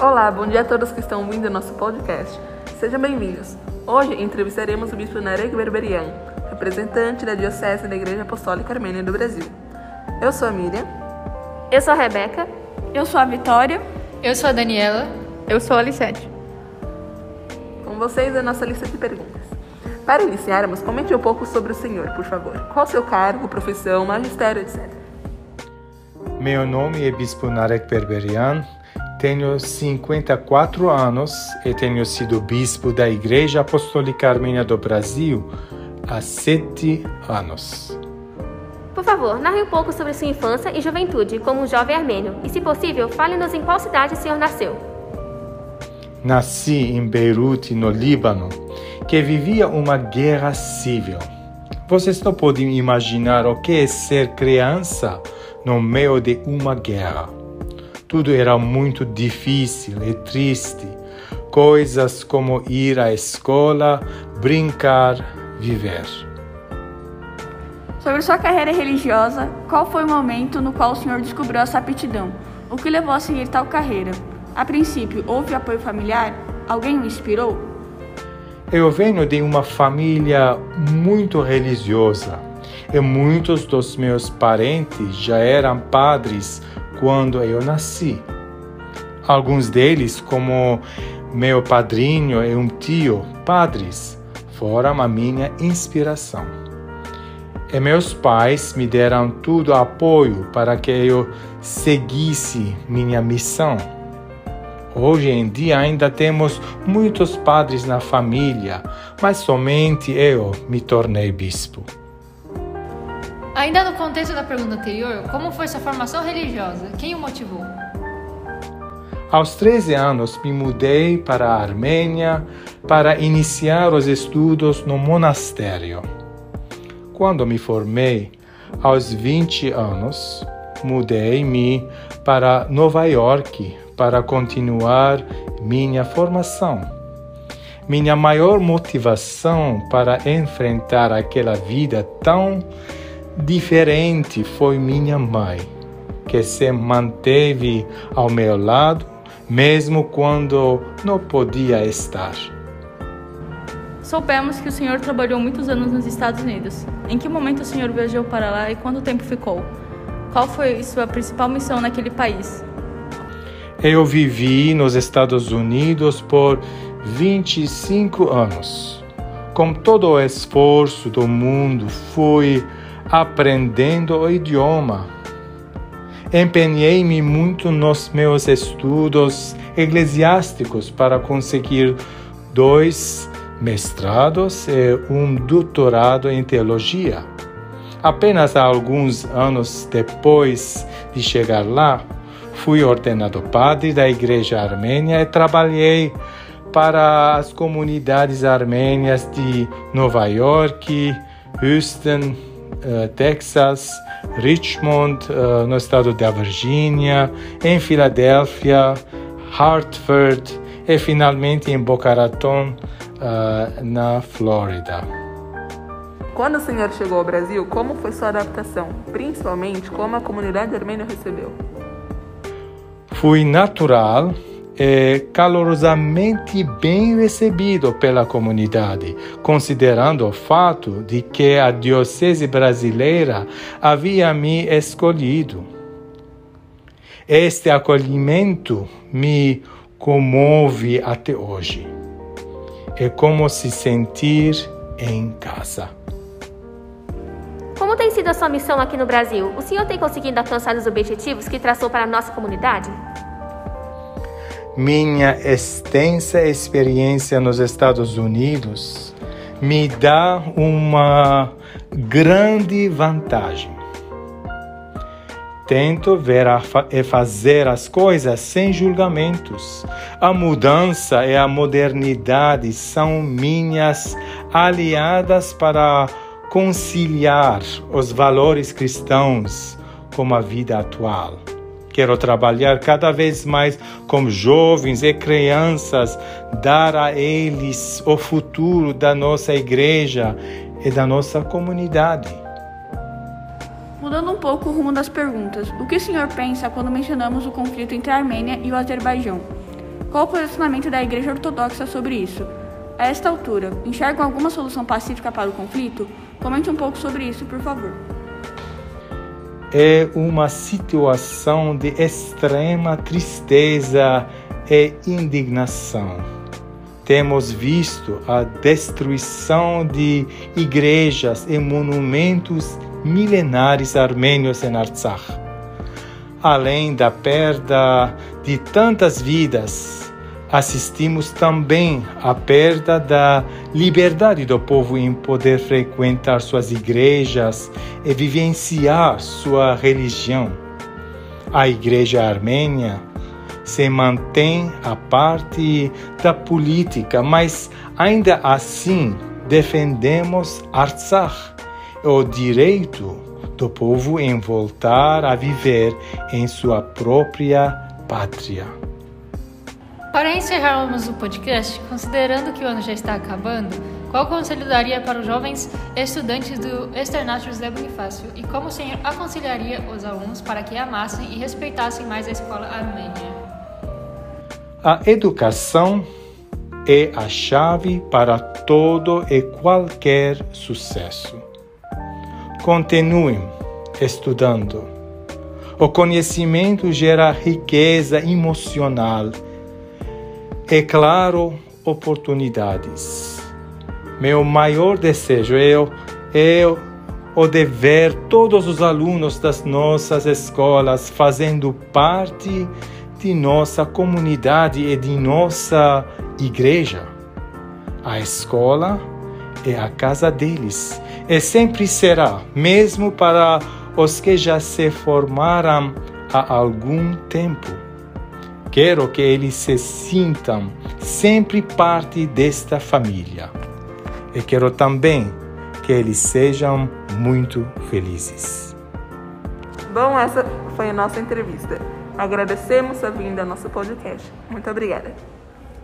Olá, bom dia a todos que estão ouvindo nosso podcast. Sejam bem-vindos. Hoje entrevistaremos o bispo Narek Berberian, representante da Diocese da Igreja Apostólica Armênia do Brasil. Eu sou a Miriam. Eu sou a Rebeca. Eu sou a Vitória. Eu sou a Daniela. Eu sou a Alissete. Com vocês a nossa lista de perguntas. Para iniciarmos, comente um pouco sobre o senhor, por favor. Qual seu cargo, profissão, magistério, etc. Meu nome é Bispo Narek Berberian. Tenho 54 anos e tenho sido bispo da Igreja Apostólica Armênia do Brasil há sete anos. Por favor, narre um pouco sobre sua infância e juventude como um jovem armênio e, se possível, fale-nos em qual cidade o senhor nasceu. Nasci em Beirute, no Líbano, que vivia uma guerra civil. Vocês não podem imaginar o que é ser criança no meio de uma guerra. Tudo era muito difícil e triste. Coisas como ir à escola, brincar, viver. Sobre sua carreira religiosa, qual foi o momento no qual o senhor descobriu essa aptidão? O que levou a seguir tal carreira? A princípio, houve apoio familiar? Alguém o inspirou? Eu venho de uma família muito religiosa e muitos dos meus parentes já eram padres quando eu nasci. Alguns deles, como meu padrinho e um tio, padres, foram a minha inspiração. E meus pais me deram todo o apoio para que eu seguisse minha missão. Hoje em dia ainda temos muitos padres na família, mas somente eu me tornei bispo. Ainda no contexto da pergunta anterior, como foi sua formação religiosa? Quem o motivou? Aos 13 anos, me mudei para a Armênia para iniciar os estudos no monastério. Quando me formei, aos 20 anos, mudei-me para Nova York para continuar minha formação. Minha maior motivação para enfrentar aquela vida tão diferente foi minha mãe, que se manteve ao meu lado mesmo quando não podia estar. Soubemos que o senhor trabalhou muitos anos nos Estados Unidos. Em que momento o senhor viajou para lá e quanto tempo ficou? Qual foi sua principal missão naquele país? Eu vivi nos Estados Unidos por 25 anos. Com todo o esforço do mundo, fui aprendendo o idioma. Empenhei-me muito nos meus estudos eclesiásticos para conseguir dois mestrados e um doutorado em teologia. Apenas alguns anos depois de chegar lá, fui ordenado padre da Igreja Armênia e trabalhei para as comunidades armênias de Nova York, Houston, Texas, Richmond, uh, no estado da Virgínia, em Filadélfia, Hartford e finalmente em Boca Raton, uh, na Flórida. Quando o senhor chegou ao Brasil, como foi sua adaptação? Principalmente, como a comunidade armênia recebeu? Fui natural e calorosamente bem recebido pela comunidade, considerando o fato de que a Diocese brasileira havia me escolhido. Este acolhimento me comove até hoje. É como se sentir em casa. Como tem sido a sua missão aqui no Brasil? O senhor tem conseguido alcançar os objetivos que traçou para a nossa comunidade? Minha extensa experiência nos Estados Unidos me dá uma grande vantagem. Tento ver e fazer as coisas sem julgamentos. A mudança e a modernidade são minhas aliadas para conciliar os valores cristãos com a vida atual. Quero trabalhar cada vez mais com jovens e crianças, dar a eles o futuro da nossa igreja e da nossa comunidade. Mudando um pouco o rumo das perguntas, o que o senhor pensa quando mencionamos o conflito entre a Armênia e o Azerbaijão? Qual o posicionamento da Igreja Ortodoxa sobre isso? A esta altura, enxergam alguma solução pacífica para o conflito? Comente um pouco sobre isso, por favor. É uma situação de extrema tristeza e indignação. Temos visto a destruição de igrejas e monumentos milenares armênios em Artsakh. Além da perda de tantas vidas, assistimos também à perda da liberdade do povo em poder frequentar suas igrejas e vivenciar sua religião. A Igreja Armênia se mantém à parte da política, mas ainda assim defendemos Artsakh, o direito do povo em voltar a viver em sua própria pátria. Para encerrarmos o podcast, considerando que o ano já está acabando, qual conselho daria para os jovens estudantes do Externato José Bonifácio e como o senhor aconselharia os alunos para que amassem e respeitassem mais a escola armênia? A educação é a chave para todo e qualquer sucesso. Continuem estudando. O conhecimento gera riqueza emocional é claro, oportunidades. Meu maior desejo é, é o de ver todos os alunos das nossas escolas fazendo parte de nossa comunidade e de nossa igreja. A escola é a casa deles e sempre será, mesmo para os que já se formaram há algum tempo. Quero que eles se sintam sempre parte desta família. E quero também que eles sejam muito felizes. Bom, essa foi a nossa entrevista. Agradecemos a vinda ao nosso podcast. Muito obrigada.